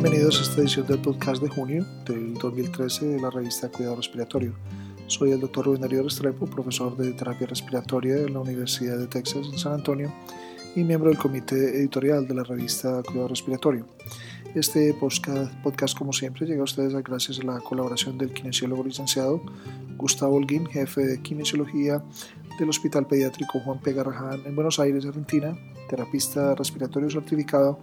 Bienvenidos a esta edición del podcast de junio del 2013 de la revista Cuidado Respiratorio. Soy el doctor Rubén Darío Restrepo, profesor de terapia respiratoria de la Universidad de Texas en San Antonio y miembro del comité editorial de la revista Cuidado Respiratorio. Este podcast, como siempre, llega a ustedes gracias a la colaboración del kinesiólogo licenciado Gustavo Holguín, jefe de kinesiología del Hospital Pediátrico Juan P. Garrahan en Buenos Aires, Argentina, terapista respiratorio certificado,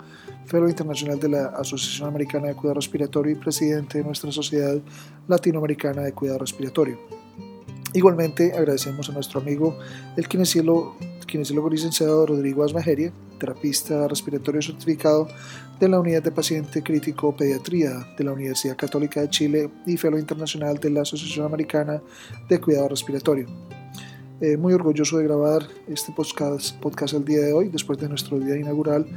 fellow internacional de la Asociación Americana de Cuidado Respiratorio y presidente de nuestra Sociedad Latinoamericana de Cuidado Respiratorio. Igualmente agradecemos a nuestro amigo el kinesiólogo, licenciado Rodrigo Asmajeria, terapista respiratorio certificado de la Unidad de Paciente Crítico Pediatría de la Universidad Católica de Chile y fellow internacional de la Asociación Americana de Cuidado Respiratorio. Eh, muy orgulloso de grabar este podcast, podcast el día de hoy, después de nuestro día inaugural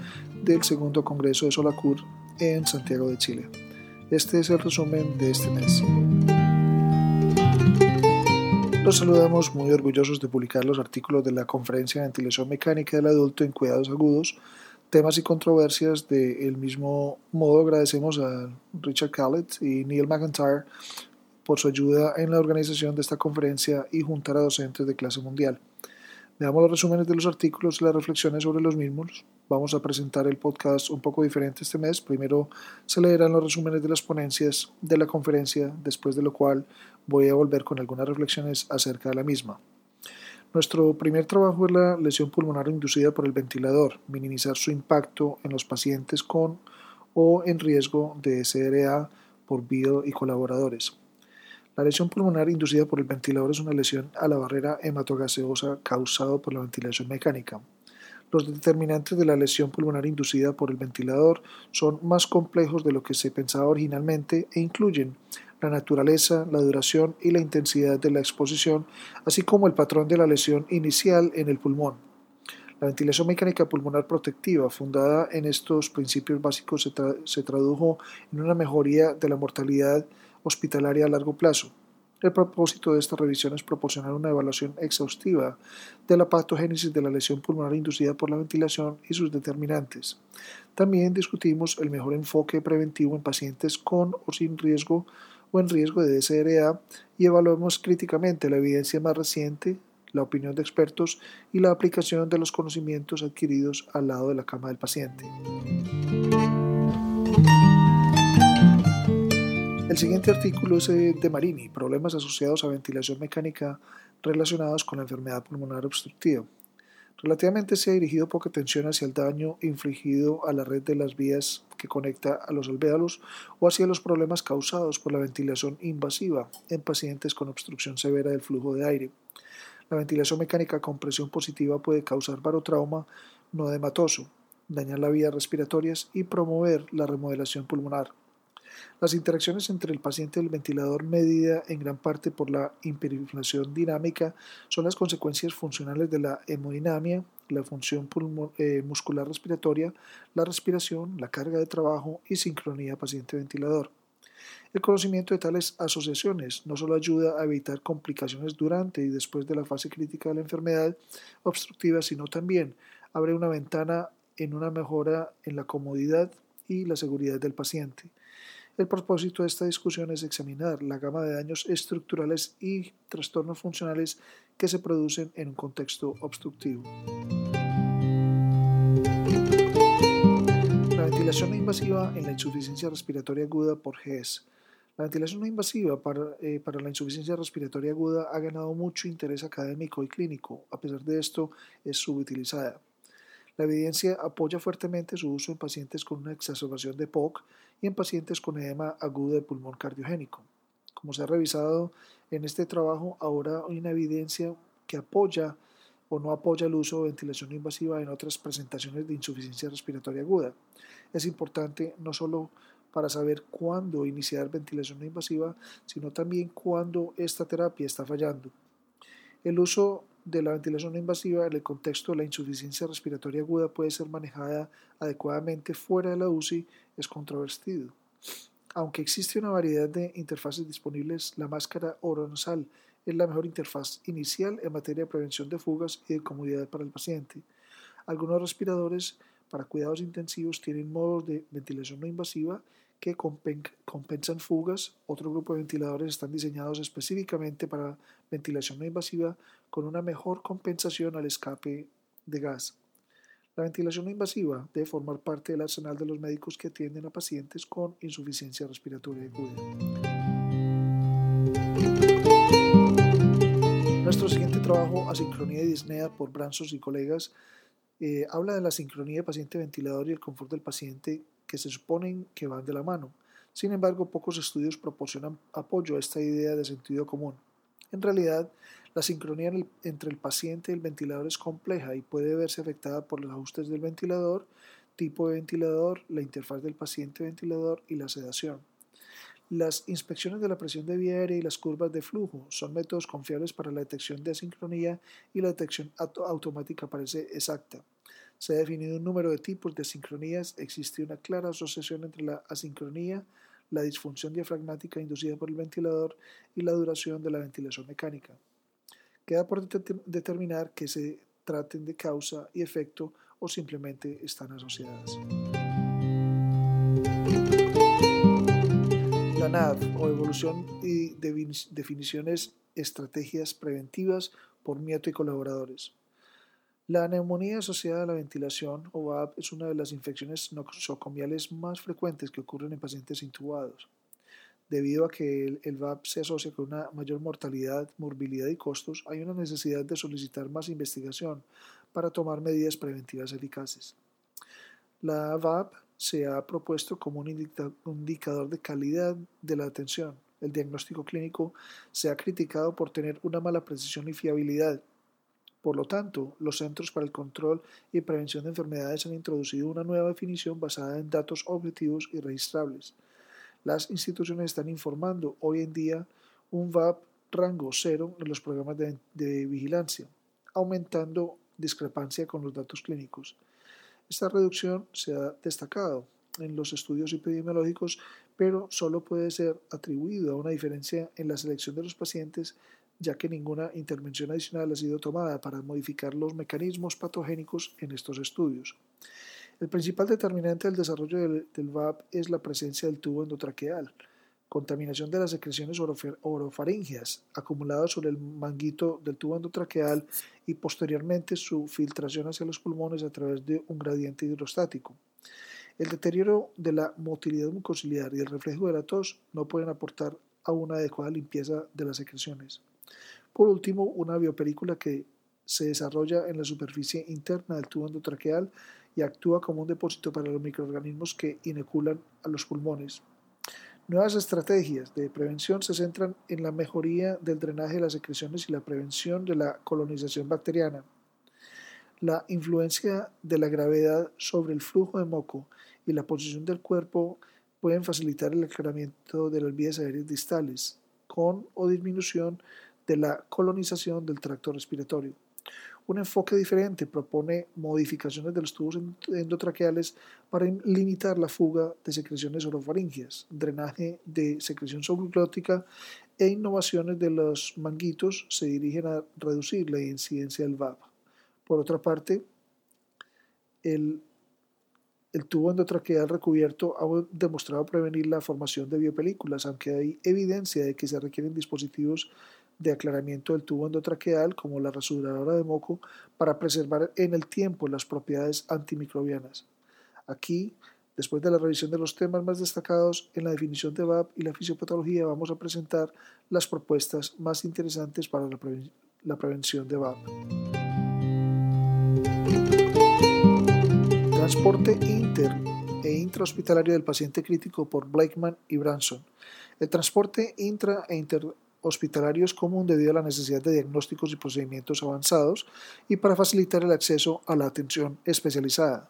del segundo Congreso de Solacur en Santiago de Chile. Este es el resumen de este mes. Los saludamos muy orgullosos de publicar los artículos de la Conferencia de Ventilación Mecánica del Adulto en Cuidados Agudos, temas y controversias. Del mismo modo, agradecemos a Richard Callett y Neil McIntyre por su ayuda en la organización de esta conferencia y juntar a docentes de clase mundial. Veamos los resúmenes de los artículos y las reflexiones sobre los mismos. Vamos a presentar el podcast un poco diferente este mes. Primero se leerán los resúmenes de las ponencias de la conferencia, después de lo cual voy a volver con algunas reflexiones acerca de la misma. Nuestro primer trabajo es la lesión pulmonar inducida por el ventilador, minimizar su impacto en los pacientes con o en riesgo de SRA por bio y colaboradores. La lesión pulmonar inducida por el ventilador es una lesión a la barrera hematogaseosa causada por la ventilación mecánica. Los determinantes de la lesión pulmonar inducida por el ventilador son más complejos de lo que se pensaba originalmente e incluyen la naturaleza, la duración y la intensidad de la exposición, así como el patrón de la lesión inicial en el pulmón. La ventilación mecánica pulmonar protectiva, fundada en estos principios básicos, se, se tradujo en una mejoría de la mortalidad hospitalaria a largo plazo. El propósito de esta revisión es proporcionar una evaluación exhaustiva de la patogénesis de la lesión pulmonar inducida por la ventilación y sus determinantes. También discutimos el mejor enfoque preventivo en pacientes con o sin riesgo o en riesgo de DSRA y evaluamos críticamente la evidencia más reciente, la opinión de expertos y la aplicación de los conocimientos adquiridos al lado de la cama del paciente. El siguiente artículo es eh, de Marini, problemas asociados a ventilación mecánica relacionados con la enfermedad pulmonar obstructiva. Relativamente se ha dirigido poca atención hacia el daño infligido a la red de las vías que conecta a los alvéolos o hacia los problemas causados por la ventilación invasiva en pacientes con obstrucción severa del flujo de aire. La ventilación mecánica con presión positiva puede causar barotrauma no edematoso, dañar las vías respiratorias y promover la remodelación pulmonar. Las interacciones entre el paciente y el ventilador, medida en gran parte por la hiperinflación dinámica, son las consecuencias funcionales de la hemodinamia, la función eh, muscular respiratoria, la respiración, la carga de trabajo y sincronía paciente-ventilador. El conocimiento de tales asociaciones no solo ayuda a evitar complicaciones durante y después de la fase crítica de la enfermedad obstructiva, sino también abre una ventana en una mejora en la comodidad y la seguridad del paciente. El propósito de esta discusión es examinar la gama de daños estructurales y trastornos funcionales que se producen en un contexto obstructivo. La ventilación no invasiva en la insuficiencia respiratoria aguda por GES. La ventilación no invasiva para, eh, para, la insuficiencia respiratoria aguda ha ganado mucho interés académico y clínico. A pesar de esto, es subutilizada. La evidencia apoya fuertemente su uso en pacientes con una exacerbación de POC y en pacientes con edema agudo de pulmón cardiogénico. Como se ha revisado en este trabajo, ahora hay una evidencia que apoya o no apoya el uso de ventilación invasiva en otras presentaciones de insuficiencia respiratoria aguda. Es importante no solo para saber cuándo iniciar ventilación invasiva, sino también cuándo esta terapia está fallando. El uso de la ventilación invasiva en el contexto de la insuficiencia respiratoria aguda puede ser manejada adecuadamente fuera de la UCI es controvertido. Aunque existe una variedad de interfaces disponibles, la máscara oronasal es la mejor interfaz inicial en materia de prevención de fugas y de comodidad para el paciente. Algunos respiradores para cuidados intensivos tienen modos de ventilación no invasiva que compensan fugas. Otro grupo de ventiladores están diseñados específicamente para ventilación no invasiva con una mejor compensación al escape de gas. La ventilación no invasiva debe formar parte del arsenal de los médicos que atienden a pacientes con insuficiencia respiratoria aguda. Nuestro siguiente trabajo, Asincronía y Disnea por Branson y colegas, eh, habla de la sincronía paciente-ventilador y el confort del paciente que se suponen que van de la mano. Sin embargo, pocos estudios proporcionan apoyo a esta idea de sentido común. En realidad, la sincronía entre el paciente y el ventilador es compleja y puede verse afectada por los ajustes del ventilador, tipo de ventilador, la interfaz del paciente-ventilador y la sedación. Las inspecciones de la presión de vía aérea y las curvas de flujo son métodos confiables para la detección de asincronía y la detección automática parece exacta. Se ha definido un número de tipos de sincronías. Existe una clara asociación entre la asincronía, la disfunción diafragmática inducida por el ventilador y la duración de la ventilación mecánica. Queda por determinar que se traten de causa y efecto o simplemente están asociadas. La NAV o evolución y definiciones estrategias preventivas por Mieto y colaboradores. La neumonía asociada a la ventilación o VAP es una de las infecciones nosocomiales más frecuentes que ocurren en pacientes intubados. Debido a que el, VAP se asocia con una mayor mortalidad, morbilidad y costos, hay una necesidad de solicitar más investigación para tomar medidas preventivas eficaces. La VAP se ha propuesto como un indicador de calidad de la atención. El diagnóstico clínico se ha criticado por tener una mala precisión y fiabilidad por lo tanto, los Centros para el Control y Prevención de Enfermedades han introducido una nueva definición basada en datos objetivos y registrables. Las instituciones están informando hoy en día un VAP rango cero en los programas de, vigilancia, aumentando discrepancia con los datos clínicos. Esta reducción se ha destacado en los estudios epidemiológicos, pero solo puede ser atribuido a una diferencia en la selección de los pacientes ya que ninguna intervención adicional ha sido tomada para modificar los mecanismos patogénicos en estos estudios. El principal determinante del desarrollo del, VAP es la presencia del tubo endotraqueal, contaminación de las secreciones orofaringeas acumuladas sobre el manguito del tubo endotraqueal y posteriormente su filtración hacia los pulmones a través de un gradiente hidrostático. El deterioro de la motilidad mucociliar y el reflejo de la tos no pueden aportar a una adecuada limpieza de las secreciones. Por último, una biopelícula que se desarrolla en la superficie interna del tubo endotraqueal y actúa como un depósito para los microorganismos que inoculan a los pulmones. Nuevas estrategias de prevención se centran en la mejoría del drenaje de las secreciones y la prevención de la colonización bacteriana. La influencia de la gravedad sobre el flujo de moco y la posición del cuerpo pueden facilitar el aclaramiento de las vías aéreas distales, con o disminución de la colonización del tracto respiratorio. Un enfoque diferente propone modificaciones de los tubos endotraqueales para limitar la fuga de secreciones orofaringeas, drenaje de secreción subglótica e innovaciones de los manguitos se dirigen a reducir la incidencia del VAP. Por otra parte, el, el tubo endotraqueal recubierto ha demostrado prevenir la formación de biopelículas, aunque hay evidencia de que se requieren dispositivos de aclaramiento del tubo endotraqueal como la rasuradora de moco para preservar en el tiempo las propiedades antimicrobianas. Aquí, después de la revisión de los temas más destacados en la definición de VAP y la fisiopatología, vamos a presentar las propuestas más interesantes para la, prevención de VAP. Transporte inter e intrahospitalario del paciente crítico por Blakeman y Branson. El transporte intra e inter hospitalario es común debido a la necesidad de diagnósticos y procedimientos avanzados y para facilitar el acceso a la atención especializada.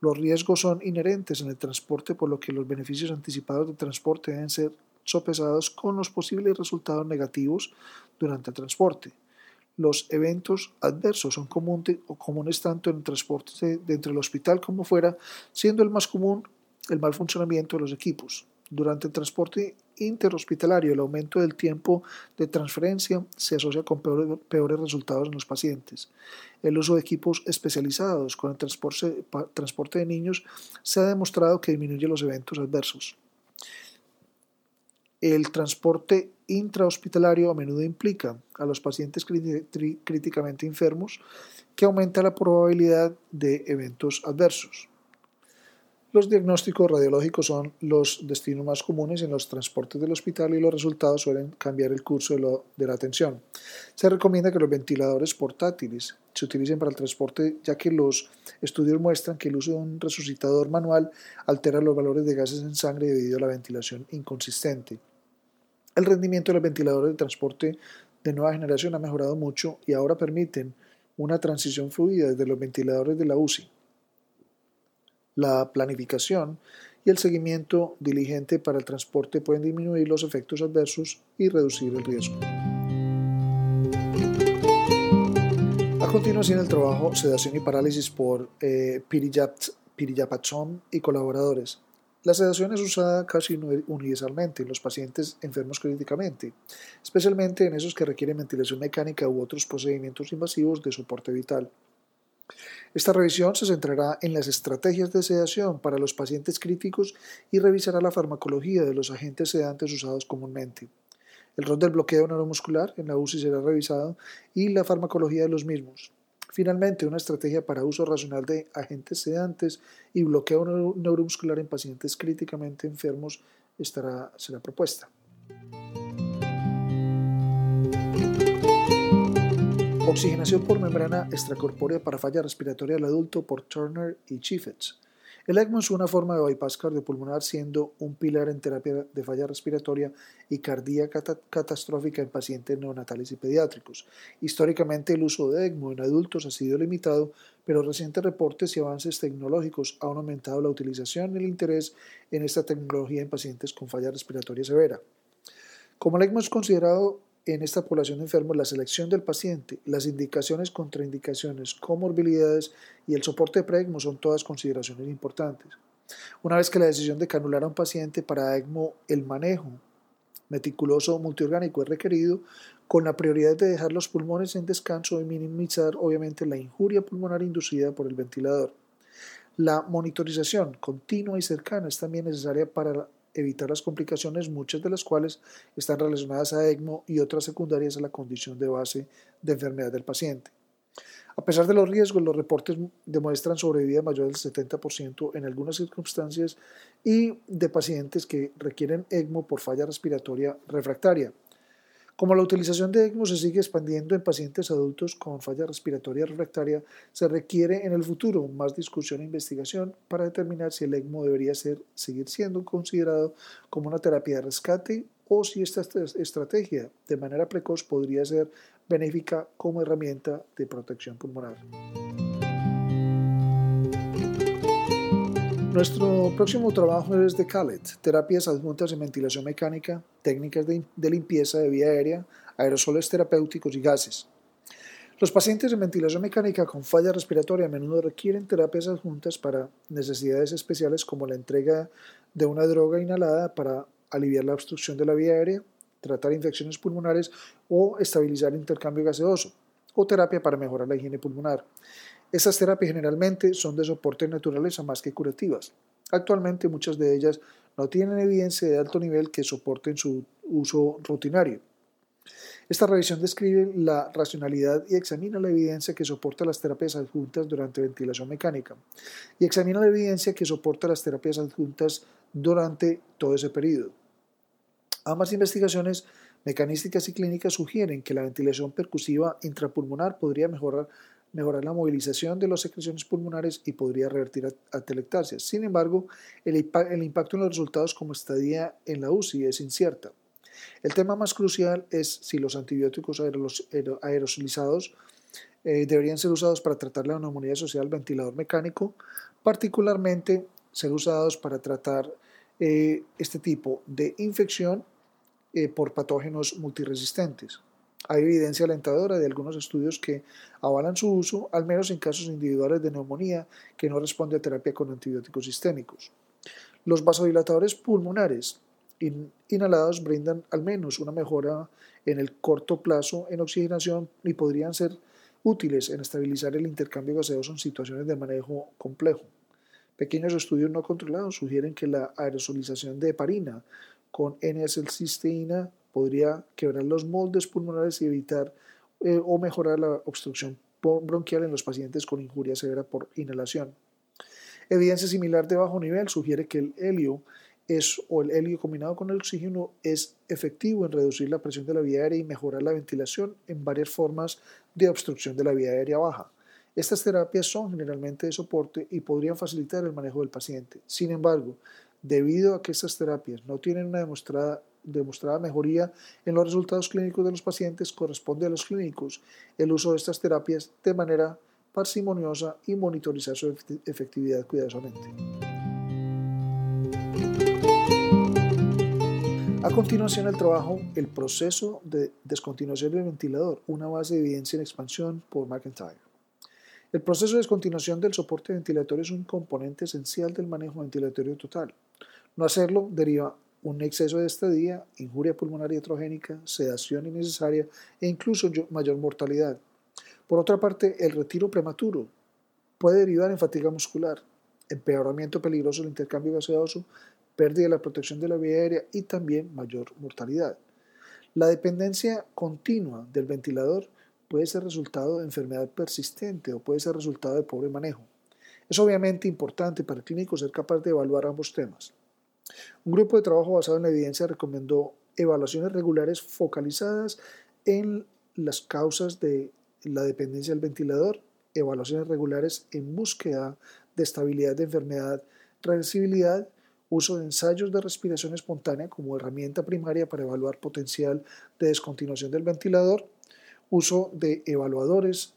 Los riesgos son inherentes en el transporte, por lo que los beneficios anticipados de transporte deben ser sopesados con los posibles resultados negativos durante el transporte. Los eventos adversos son comunes tanto en el transporte dentro del hospital como fuera, siendo el más común el mal funcionamiento de los equipos. Durante el transporte interhospitalario, el aumento del tiempo de transferencia se asocia con peores, resultados en los pacientes. El uso de equipos especializados con el transporte, de niños se ha demostrado que disminuye los eventos adversos. El transporte intrahospitalario a menudo implica a los pacientes críticamente enfermos que aumenta la probabilidad de eventos adversos. Los diagnósticos radiológicos son los destinos más comunes en los transportes del hospital y los resultados suelen cambiar el curso de, la atención. Se recomienda que los ventiladores portátiles se utilicen para el transporte ya que los estudios muestran que el uso de un resucitador manual altera los valores de gases en sangre debido a la ventilación inconsistente. El rendimiento de los ventiladores de transporte de nueva generación ha mejorado mucho y ahora permiten una transición fluida desde los ventiladores de la UCI la planificación y el seguimiento diligente para el transporte pueden disminuir los efectos adversos y reducir el riesgo. A continuación el trabajo Sedación y Parálisis por eh, y colaboradores. La sedación es usada casi universalmente en los pacientes enfermos críticamente, especialmente en esos que requieren ventilación mecánica u otros procedimientos invasivos de soporte vital. Esta revisión se centrará en las estrategias de sedación para los pacientes críticos y revisará la farmacología de los agentes sedantes usados comúnmente. El rol del bloqueo neuromuscular en la UCI será revisado y la farmacología de los mismos. Finalmente, una estrategia para uso racional de agentes sedantes y bloqueo neuromuscular en pacientes críticamente enfermos será propuesta. Oxigenación por membrana extracorpórea para falla respiratoria del adulto por Turner y Chiefets. El ECMO es una forma de bypass cardiopulmonar siendo un pilar en terapia de falla respiratoria y cardíaca catastrófica en pacientes neonatales y pediátricos. Históricamente el uso de ECMO en adultos ha sido limitado, pero recientes reportes y avances tecnológicos han aumentado la utilización y el interés en esta tecnología en pacientes con falla respiratoria severa. Como el ECMO es considerado en esta población de enfermos la selección del paciente, las indicaciones, contraindicaciones, comorbilidades y el soporte de ECMO son todas consideraciones importantes. Una vez que la decisión de canular a un paciente para ECMO, el manejo meticuloso multiorgánico es requerido, con la prioridad de dejar los pulmones en descanso y minimizar obviamente la injuria pulmonar inducida por el ventilador. La monitorización continua y cercana es también necesaria para evitar las complicaciones, muchas de las cuales están relacionadas a ECMO y otras secundarias a la condición de base de enfermedad del paciente. A pesar de los riesgos, los reportes demuestran sobrevida mayor del 70% en algunas circunstancias y de pacientes que requieren ECMO por falla respiratoria refractaria. Como la utilización de ECMO se sigue expandiendo en pacientes adultos con falla respiratoria refractaria, se requiere en el futuro más discusión e investigación para determinar si el ECMO debería ser, seguir siendo considerado como una terapia de rescate o si esta estrategia de manera precoz podría ser benéfica como herramienta de protección pulmonar. Nuestro próximo trabajo es de CALET, terapias adjuntas en ventilación mecánica, técnicas de, limpieza de vía aérea, aerosoles terapéuticos y gases. Los pacientes en ventilación mecánica con falla respiratoria a menudo requieren terapias adjuntas para necesidades especiales como la entrega de una droga inhalada para aliviar la obstrucción de la vía aérea, tratar infecciones pulmonares o estabilizar el intercambio gaseoso, o terapia para mejorar la higiene pulmonar. Esas terapias generalmente son de soporte naturaleza más que curativas. Actualmente muchas de ellas no tienen evidencia de alto nivel que soporten su uso rutinario. Esta revisión describe la racionalidad y examina la evidencia que soporta las terapias adjuntas durante ventilación mecánica y examina la evidencia que soporta las terapias adjuntas durante todo ese periodo. Ambas investigaciones mecanísticas y clínicas sugieren que la ventilación percusiva intrapulmonar podría mejorar mejorar la movilización de las secreciones pulmonares y podría revertir atelectasia. Sin embargo, el, impacto en los resultados como estadía en la UCI es incierta. El tema más crucial es si los antibióticos aerosolizados eh, deberían ser usados para tratar la neumonía social ventilador mecánico, particularmente ser usados para tratar eh, este tipo de infección eh, por patógenos multiresistentes. Hay evidencia alentadora de algunos estudios que avalan su uso, al menos en casos individuales de neumonía que no responde a terapia con antibióticos sistémicos. Los vasodilatadores pulmonares inhalados brindan al menos una mejora en el corto plazo en oxigenación y podrían ser útiles en estabilizar el intercambio gaseoso en situaciones de manejo complejo. Pequeños estudios no controlados sugieren que la aerosolización de heparina con N-acetylcisteína podría quebrar los moldes pulmonares y evitar eh, o mejorar la obstrucción bronquial en los pacientes con injuria severa por inhalación. Evidencia similar de bajo nivel sugiere que el helio es, o el helio combinado con el oxígeno es efectivo en reducir la presión de la vía aérea y mejorar la ventilación en varias formas de obstrucción de la vía aérea baja. Estas terapias son generalmente de soporte y podrían facilitar el manejo del paciente. Sin embargo, debido a que estas terapias no tienen una demostrada, demostrada mejoría en los resultados clínicos de los pacientes, corresponde a los clínicos el uso de estas terapias de manera parsimoniosa y monitorizar su efectividad cuidadosamente. A continuación, el trabajo El proceso de descontinuación del ventilador, una base de evidencia en expansión por McIntyre. El proceso de descontinuación del soporte ventilatorio es un componente esencial del manejo ventilatorio total. No hacerlo deriva un exceso de estadía, injuria pulmonar y heterogénica, sedación innecesaria e incluso mayor mortalidad. Por otra parte, el retiro prematuro puede derivar en fatiga muscular, empeoramiento peligroso del intercambio gaseoso, pérdida de la protección de la vía aérea y también mayor mortalidad. La dependencia continua del ventilador puede ser resultado de enfermedad persistente o puede ser resultado de pobre manejo. Es obviamente importante para el clínico ser capaz de evaluar ambos temas. Un grupo de trabajo basado en la evidencia recomendó evaluaciones regulares focalizadas en las causas de la dependencia del ventilador, evaluaciones regulares en búsqueda de estabilidad de enfermedad, reversibilidad, uso de ensayos de respiración espontánea como herramienta primaria para evaluar potencial de descontinuación del ventilador, uso de evaluadores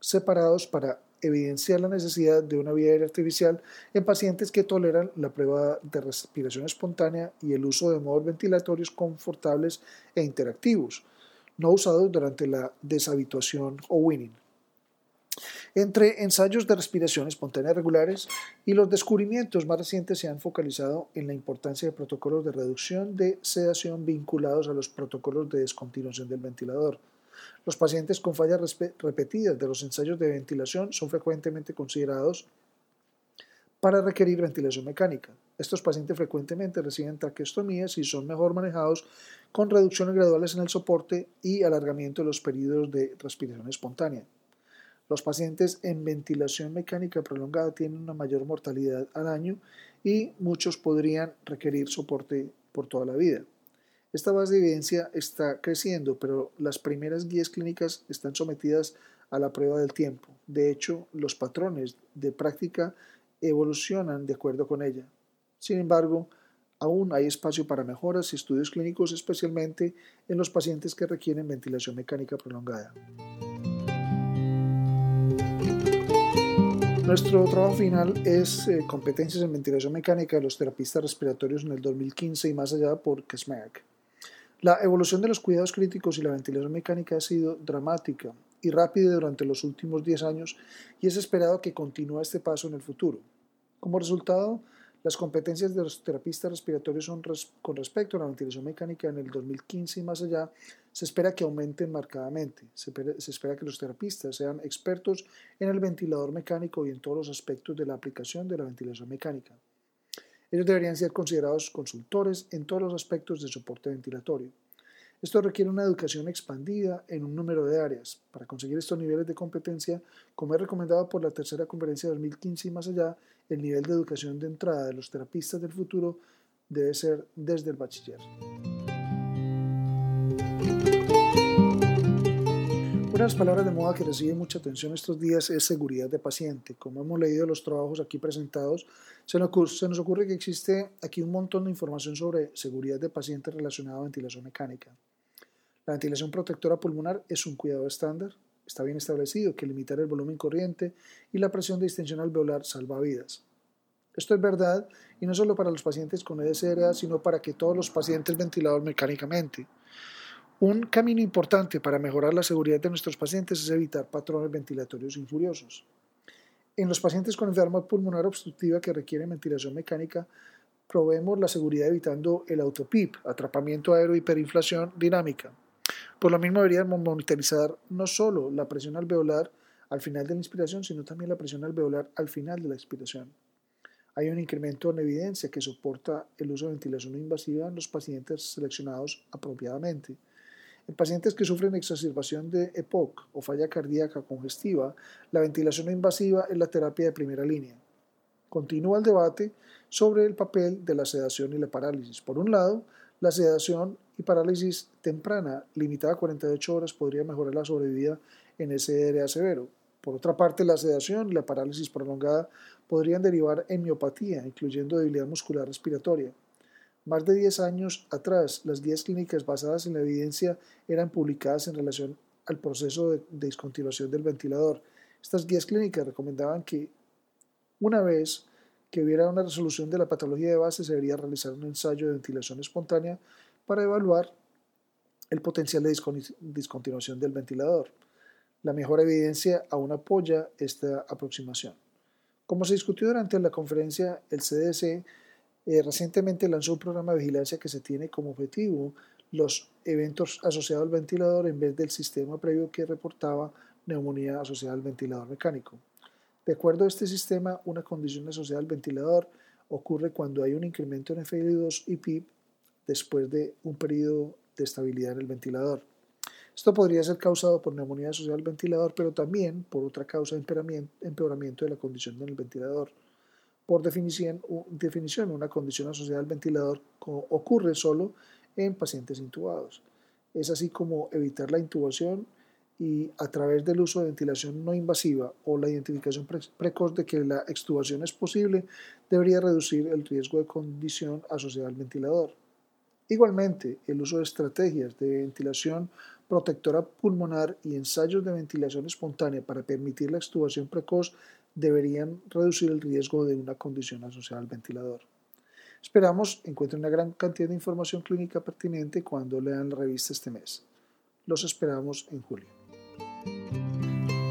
separados para evidenciar la necesidad de una vía aérea artificial en pacientes que toleran la prueba de respiración espontánea y el uso de modos ventilatorios confortables e interactivos, no usados durante la deshabituación o winning. Entre ensayos de respiración espontánea regulares y los descubrimientos más recientes se han focalizado en la importancia de protocolos de reducción de sedación vinculados a los protocolos de descontinuación del ventilador. Los pacientes con fallas repetidas de los ensayos de ventilación son frecuentemente considerados para requerir ventilación mecánica. Estos pacientes frecuentemente reciben traqueostomías y son mejor manejados con reducciones graduales en el soporte y alargamiento de los periodos de respiración espontánea. Los pacientes en ventilación mecánica prolongada tienen una mayor mortalidad al año y muchos podrían requerir soporte por toda la vida. Esta base de evidencia está creciendo, pero las primeras guías clínicas están sometidas a la prueba del tiempo. De hecho, los patrones de práctica evolucionan de acuerdo con ella. Sin embargo, aún hay espacio para mejoras y estudios clínicos, especialmente en los pacientes que requieren ventilación mecánica prolongada. Nuestro trabajo final es eh, Competencias en Ventilación Mecánica de los Terapistas Respiratorios en el 2015 y más allá por Kesmerk. La evolución de los cuidados críticos y la ventilación mekanica ha sido dramática y rápida durante los últimos 10 años y es esperado que continúe este paso en el futuro. Como resultado, las competencias de los terapistas respiratorios con respecto a la ventilación mecánica en el 2015 y más allá, se espera que aumenten marcadamente. Se espera, que los terapistas sean expertos en el ventilador mecánico y en todos los aspectos de la aplicación de la ventilación mecánica. Ellos deberían ser considerados consultores en todos los aspectos de soporte ventilatorio. Esto requiere una educación expandida en un número de áreas. Para conseguir estos niveles de competencia, como es recomendado por la tercera conferencia de 2015 y más allá, el nivel de educación de entrada de los terapistas del futuro debe ser desde el bachiller. Una de las palabras de moda que recibe mucha atención estos días es seguridad de paciente. Como hemos leído los trabajos aquí presentados, se nos, se nos ocurre que existe aquí un montón de información sobre seguridad de paciente relacionada a ventilación mecánica. La ventilación protectora pulmonar es un cuidado estándar. Está bien establecido que limitar el volumen corriente y la presión de distensión alveolar salva vidas. Esto es verdad y no solo para los pacientes con EDSRA, sino para que todos los pacientes ventilados mecánicamente. Un camino importante para mejorar la seguridad de nuestros pacientes es evitar patrones ventilatorios infuriosos. En los pacientes con enfermedad pulmonar obstructiva que requieren ventilación mecánica, proveemos la seguridad evitando el autopip, atrapamiento aéreo hiperinflación dinámica. Por lo mismo deberíamos monitorizar no solo la presión alveolar al final de la inspiración, sino también la presión alveolar al final de la expiración. Hay un incremento en evidencia que soporta el uso de ventilación invasiva en los pacientes seleccionados apropiadamente. En pacientes que sufren exacerbación de EPOC o falla cardíaca congestiva, la ventilación invasiva es la terapia de primera línea. Continúa el debate sobre el papel de la sedación y la parálisis. Por un lado, la sedación y parálisis temprana, limitada a 48 horas, podría mejorar la sobrevida en SDRA severo. Por otra parte, la sedación y la parálisis prolongada podrían derivar en miopatía, incluyendo debilidad muscular respiratoria. Más de 10 años atrás, las guías clínicas basadas en la evidencia eran publicadas en relación al proceso de discontinuación del ventilador. Estas guías clínicas recomendaban que una vez que hubiera una resolución de la patología de base, se debería realizar un ensayo de ventilación espontánea para evaluar el potencial de discontinuación del ventilador. La mejor evidencia aún apoya esta aproximación. Como se discutió durante la conferencia, el CDC eh, recientemente lanzó un programa de vigilancia que se tiene como objetivo los eventos asociados al ventilador en vez del sistema previo que reportaba neumonía asociada al ventilador mecánico. De acuerdo a este sistema, una condición asociada al ventilador ocurre cuando hay un incremento en FL2 y PIB después de un periodo de estabilidad en el ventilador. Esto podría ser causado por neumonía asociada al ventilador, pero también por otra causa de empeoramiento de la condición del ventilador. Por definición, una condición asociada al ventilador ocurre solo en pacientes intubados. Es así como evitar la intubación y a través del uso de ventilación no invasiva o la identificación precoz de que la extubación es posible, debería reducir el riesgo de condición asociada al ventilador. Igualmente, el uso de estrategias de ventilación protectora pulmonar y ensayos de ventilación espontánea para permitir la extubación precoz deberían reducir el riesgo de una condición asociada al ventilador. Esperamos encuentren una gran cantidad de información clínica pertinente cuando lean la revista este mes. Los esperamos en julio.